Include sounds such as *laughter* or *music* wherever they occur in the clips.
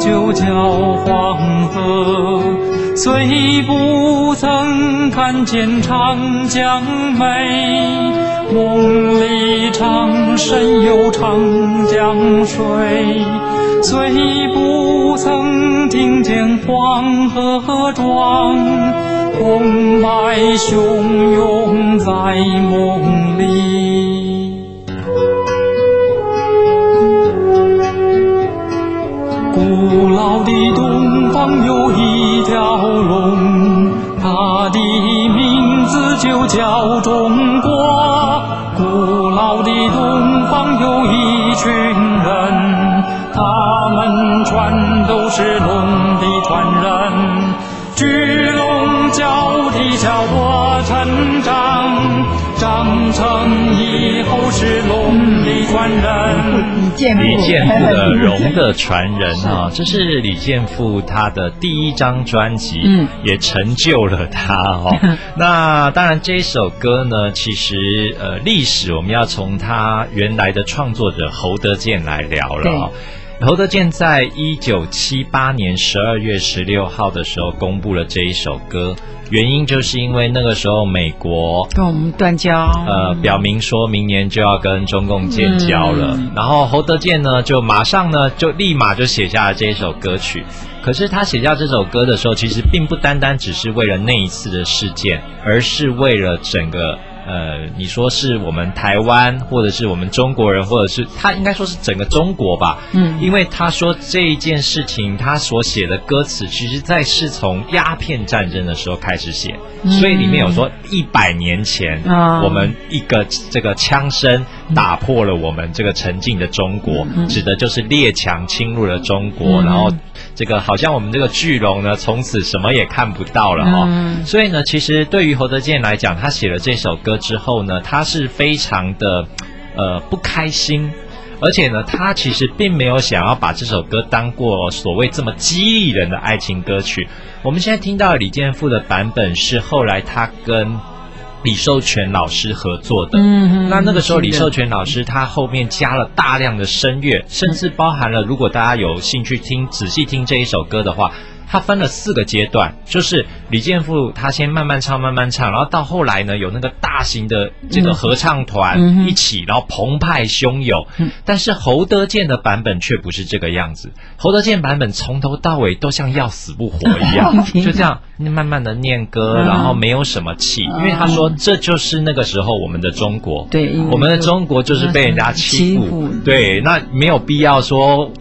就叫黄河。虽不曾看见长江美，梦里常神游长江水。虽不曾听见黄河壮，澎湃汹涌在梦里。古老的东方有一条龙，它的名字就叫中国。古老的东方有一群人，他们全都是龙的传人。巨龙叫地叫我长，长成以后是龙的传人。李健李健富的《龙的传人》啊，这是李健富他的第一张专辑，嗯也成就了他哦。*laughs* 那当然，这首歌呢，其实呃，历史我们要从他原来的创作者侯德健来聊了哦。侯德健在一九七八年十二月十六号的时候公布了这一首歌，原因就是因为那个时候美国跟我们断交，呃，表明说明年就要跟中共建交了。嗯然后侯德健呢，就马上呢，就立马就写下了这一首歌曲。可是他写下这首歌的时候，其实并不单单只是为了那一次的事件，而是为了整个呃，你说是我们台湾，或者是我们中国人，或者是他应该说是整个中国吧。嗯。因为他说这一件事情，他所写的歌词，其实在是从鸦片战争的时候开始写，嗯。所以里面有说一百年前，嗯我们一个这个枪声打破了我们这个沉静的中国，嗯。指的就是列强侵入了中国，嗯。然后这个好像我们这个巨龙呢，从此什么也看不到了哈、嗯。所以呢，其实对于侯德健来讲，他写了这首歌之后呢，他是非常的呃不开心。而且呢，他其实并没有想要把这首歌当过所谓这么激励人的爱情歌曲。我们现在听到李健富的版本是后来他跟李寿全老师合作的。嗯那那个时候，李寿全全老师他后面加了大量的声乐，甚至包含了，如果大家有兴趣听仔细听这一首歌的话，他分了四个阶段，就是李健富他先慢慢唱，慢慢唱，然后到后来呢，有那个大型的这个合唱嗯团一起，然后澎湃汹涌。嗯。但是侯德健的版本却不是这个样子，侯德健版本从头到尾都像要死不活一样，*laughs* 就这样慢慢的念歌，嗯。然后没有什么气，因为他说这就是那个时候我们的中国。对我们的中国就是被人家欺负，欺负。对，那没有必要说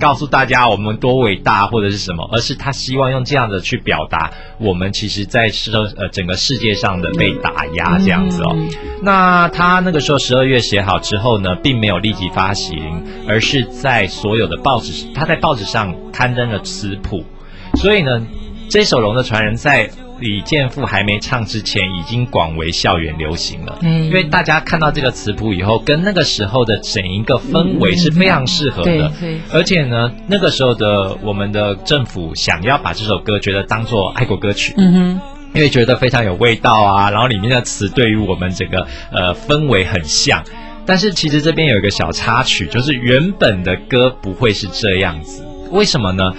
告诉大家我们多伟大或者是什么，而是他希望用这样的去表达我们其实在世呃整个世界上的被打压这样子哦。嗯那他那个时候十二月写好之后呢，并没有立即发行，而是在所有的报纸，他在报纸上刊登了词谱，所以呢，这首《龙的传人》在李健富还没唱之前，已经广为校园流行了。嗯因为大家看到这个词谱以后，跟那个时候的整一个氛围是非常适合的。对对而且呢，那个时候的我们的政府想要把这首歌觉得当做爱国歌曲，嗯哼，因为觉得非常有味道啊，然后里面的词对于我们整个呃氛围很像。但是其实这边有一个小插曲，就是原本的歌不会是这样子，为什么呢？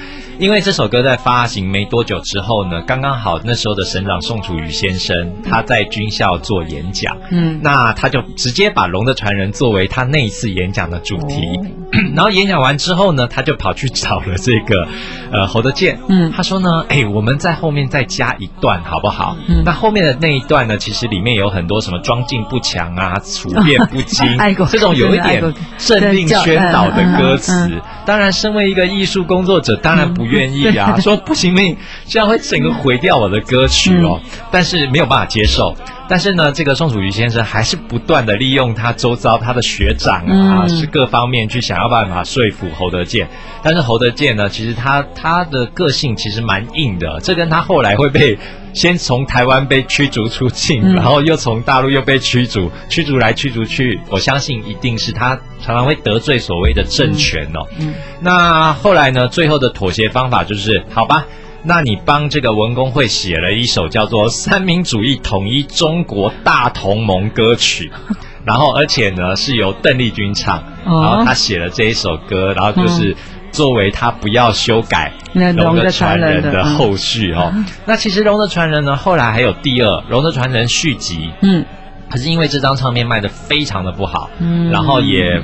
因为这首歌在发行没多久之后呢，刚刚好那时候的省长宋楚瑜先生他在军校做演讲，嗯。那他就直接把《龙的传人》作为他那一次演讲的主题。哦。*clears throat* 然后演讲完之后呢，他就跑去找了这个呃侯德健，嗯。他说呢，哎，我们在后面再加一段好不好？嗯。那后面的那一段呢，其实里面有很多什么装进不强啊、处变不惊 *laughs* 这种有一点 *laughs* 爱国政令宣导的歌词。嗯嗯嗯。当然，身为一个艺术工作者，当然不愿意啊，说不行不行，这样会整个毁掉我的歌曲哦。但是没有办法接受。但是呢，这个宋楚瑜先生还是不断的利用他周遭他的学长啊，嗯是各方面去想要办法说服侯德健。但是侯德健呢，其实他他的个性其实蛮硬的，这跟他后来会被先从台湾被驱逐出境，嗯然后又从大陆又被驱逐，驱逐来驱逐去，我相信一定是他常常会得罪所谓的政权哦。嗯那后来呢，最后的妥协方法就是，好吧。那你帮这个文工会写了一首叫做《三民主义统一中国大同盟》歌曲，*laughs* 然后而且呢是由邓丽君唱，然后他写了这一首歌，然后就是作为他不要修改《龙的传人》的后续哦。那其实《龙的传人》呢，后来还有第二《龙的传人》续集，嗯，可是因为这张唱片卖的非常的不好，嗯，然后也。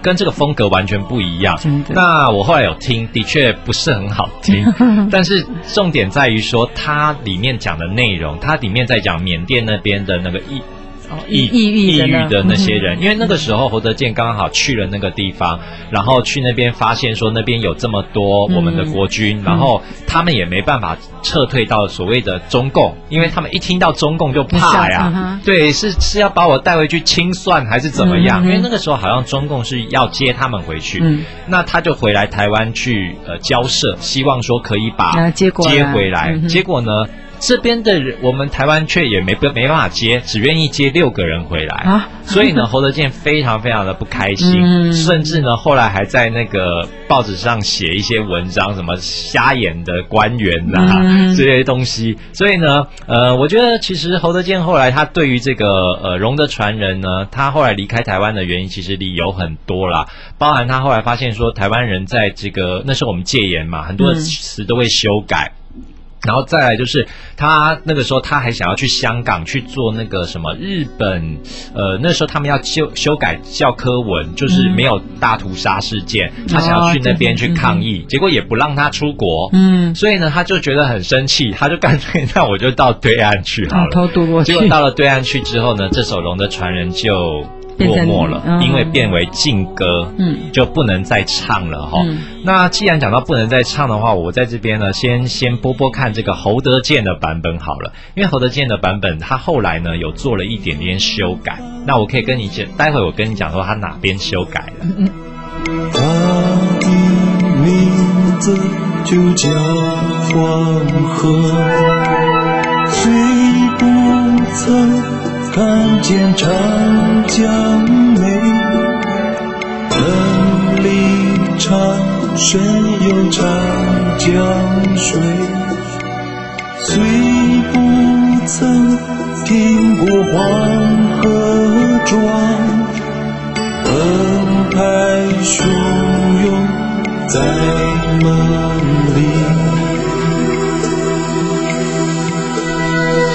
跟这个风格完全不一样。那我后来有听，的确不是很好听。*laughs* 但是重点在于说，它里面讲的内容，它里面在讲缅甸那边的那个一。抑抑郁抑郁的那些人，因为那个时候侯德健刚刚好去了那个地方，然后去那边发现说那边有这么多我们的国军，然后他们也没办法撤退到所谓的中共，因为他们一听到中共就怕呀。对，是是要把我带回去清算还是怎么样？因为那个时候好像中共是要接他们回去，那他就回来台湾去呃交涉，希望说可以把接回来。结果呢？这边的人，我们台湾却也没没办法接，只愿意接六个人回来啊。所以呢，*laughs* 侯德健非常非常的不开心，甚至呢，后来还在那个报纸上写一些文章，什么瞎眼的官员呐这些东西。所以呢，呃，我觉得其实侯德健后来他对于这个呃荣的传人呢，他后来离开台湾的原因，其实理由很多啦，包含他后来发现说，台湾人在这个那时候我们戒严嘛，很多词都会修改。然后再来就是他那个时候他还想要去香港去做那个什么日本，呃那时候他们要修修改教科文，就是没有大屠杀事件，他想要去那边去抗议，结果也不让他出国，嗯，所以呢他就觉得很生气，他就干脆那我就到对岸去好了，偷渡过去。结果到了对岸去之后呢，这首《龙的传人》就。落寞了，因为变为禁歌，嗯，就不能再唱了哈。那既然讲到不能再唱的话，我在这边呢，先先播播看这个侯德健的版本好了。因为侯德健的版本，他后来呢有做了一点点修改。那我可以跟你讲，待会我跟你讲说他哪边修改了。他的名字就叫黄河，虽不曾。看见长江美，梦里长顺有长江水，虽不曾听过黄河壮，澎湃汹涌在梦里。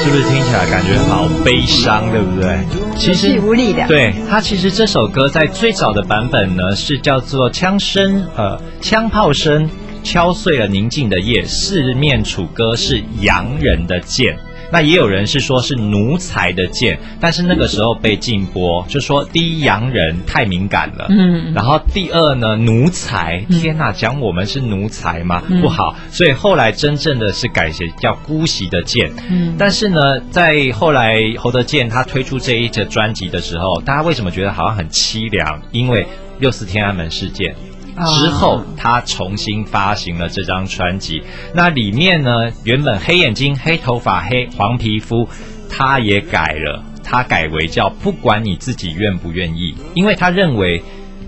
是不是听起来感觉好悲伤，对不对？其实无力的。对他，其实这首歌在最早的版本呢，是叫做枪声，呃，枪炮声敲碎了宁静的夜，四面楚歌是洋人的剑。那也有人是说，是奴才的剑，但是那个时候被禁播，就说第一洋人太敏感了，嗯，然后第二呢，奴才，天哪，讲我们是奴才吗？不好，所以后来真正的是改写叫姑息的剑，嗯，但是呢，在后来侯德健他推出这一则专辑的时候，大家为什么觉得好像很凄凉？因为六四天安门事件。之后，他重新发行了这张专辑。那里面呢，原本黑眼睛、黑头发、黑黄皮肤，他也改了，他改为叫“不管你自己愿不愿意”，因为他认为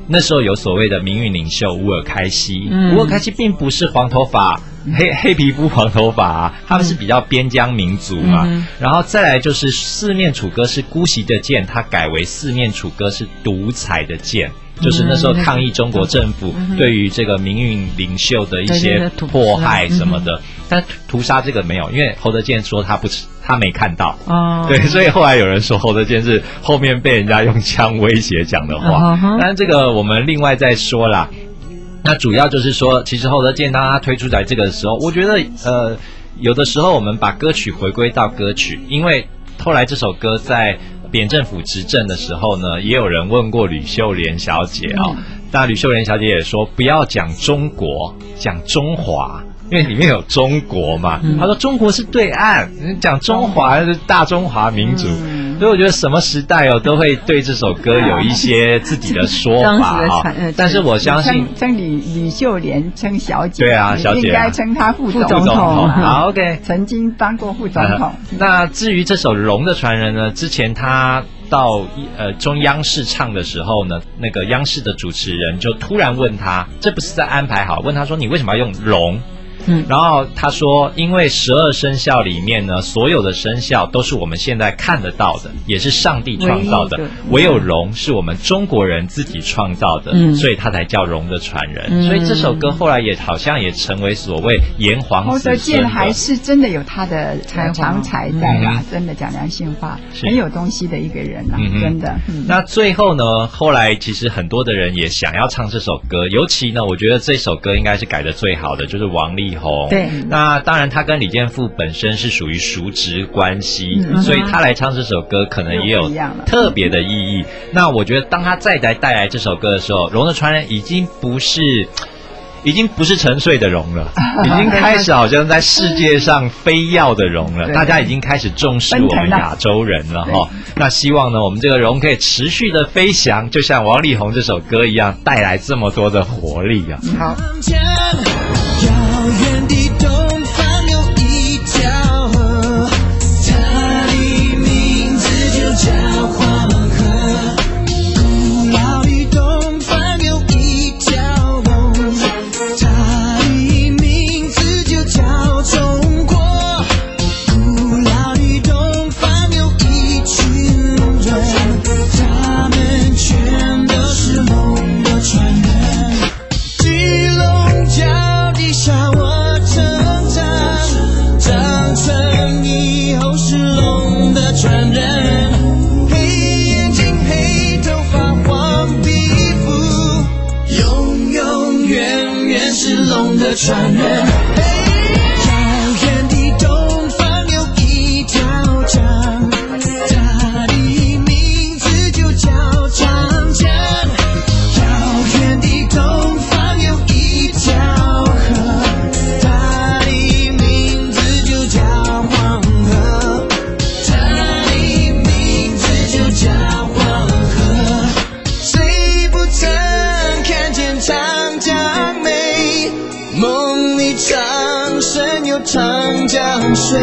那时候有所谓的民运领袖乌尔开西，乌尔开西并不是黄头发、黑黑皮肤、黄头发啊，他们是比较边疆民族嘛。然后再来就是四面楚歌是姑息的剑，他改为四面楚歌是独裁的剑。就是那时候抗议中国政府对于这个民运领袖的一些迫害什么的，但屠杀这个没有，因为侯德健说他不他没看到，哦对，所以后来有人说侯德健是后面被人家用枪威胁讲的话，但这个我们另外再说啦。那主要就是说，其实侯德健当他推出来这个时候，我觉得呃，有的时候我们把歌曲回归到歌曲，因为后来这首歌在。扁政府执政的时候呢，也有人问过吕秀莲小姐啊，那吕秀莲小姐也说不要讲中国，讲中华，因为里面有中国嘛。她说中国是对岸，讲中华是大中华民族。所以我觉得什么时代哦，都会对这首歌有一些自己的说法哈。但是我相信称李李秀莲称小姐，对啊，小姐应该称她副总统。好，OK，曾经当过副总统。*laughs* 那至于这首《龙的传人》呢？之前他到呃中央视唱的时候呢，那个央视的主持人就突然问他，这不是在安排好？问他说：“你为什么要用龙？”嗯。然后他说，因为十二生肖里面呢，所有的生肖都是我们现在看得到的，也是上帝创造的唯有龙是我们中国人自己创造的，嗯。所以他才叫龙的传人。嗯。所以这首歌后来也好像也成为所谓炎黄侯德子健还是真的有他的才华长才在啦嗯，真的讲良心话，很有东西的一个人啊嗯，真的。嗯那最后呢？后来其实很多的人也想要唱这首歌，尤其呢，我觉得这首歌应该是改的最好的，就是王力宏。对那当然他跟李健富本身是属于叔侄关系，嗯所以他来唱这首歌可能也有特别的意义。那我觉得当他再来带来这首歌的时候，《龙的传人》已经不是。*tsk* 已经不是沉睡的龙了，*laughs* 已经开始好像在世界上飞耀的龙了。大家已经开始重视我们亚洲人了哈。那希望呢，我们这个龙可以持续的飞翔，就像王力宏这首歌一样，带来这么多的活力啊！好，遥远的东方有一条江，它的名字就叫长江。遥远的东方有一条河，它的名字就叫黄河。它的名字就叫黄河。谁不曾看见长江美？长生又长江水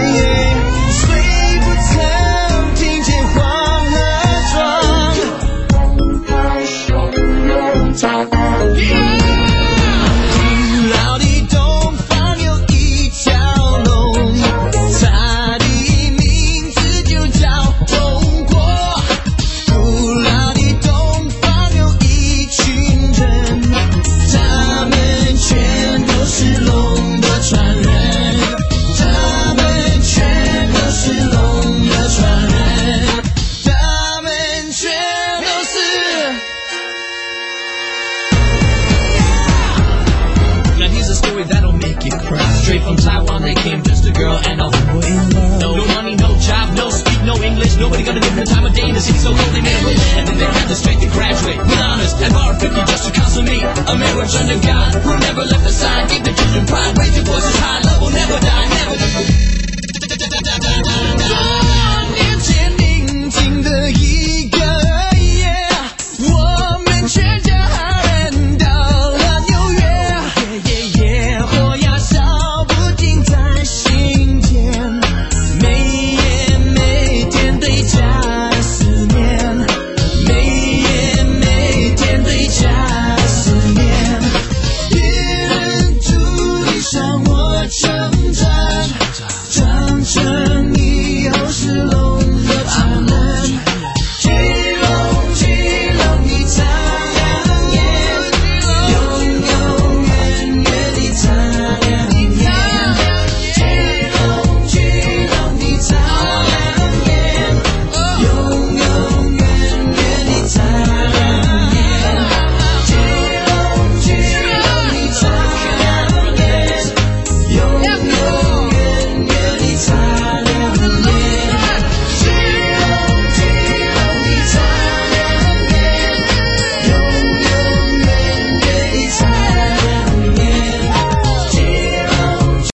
words and a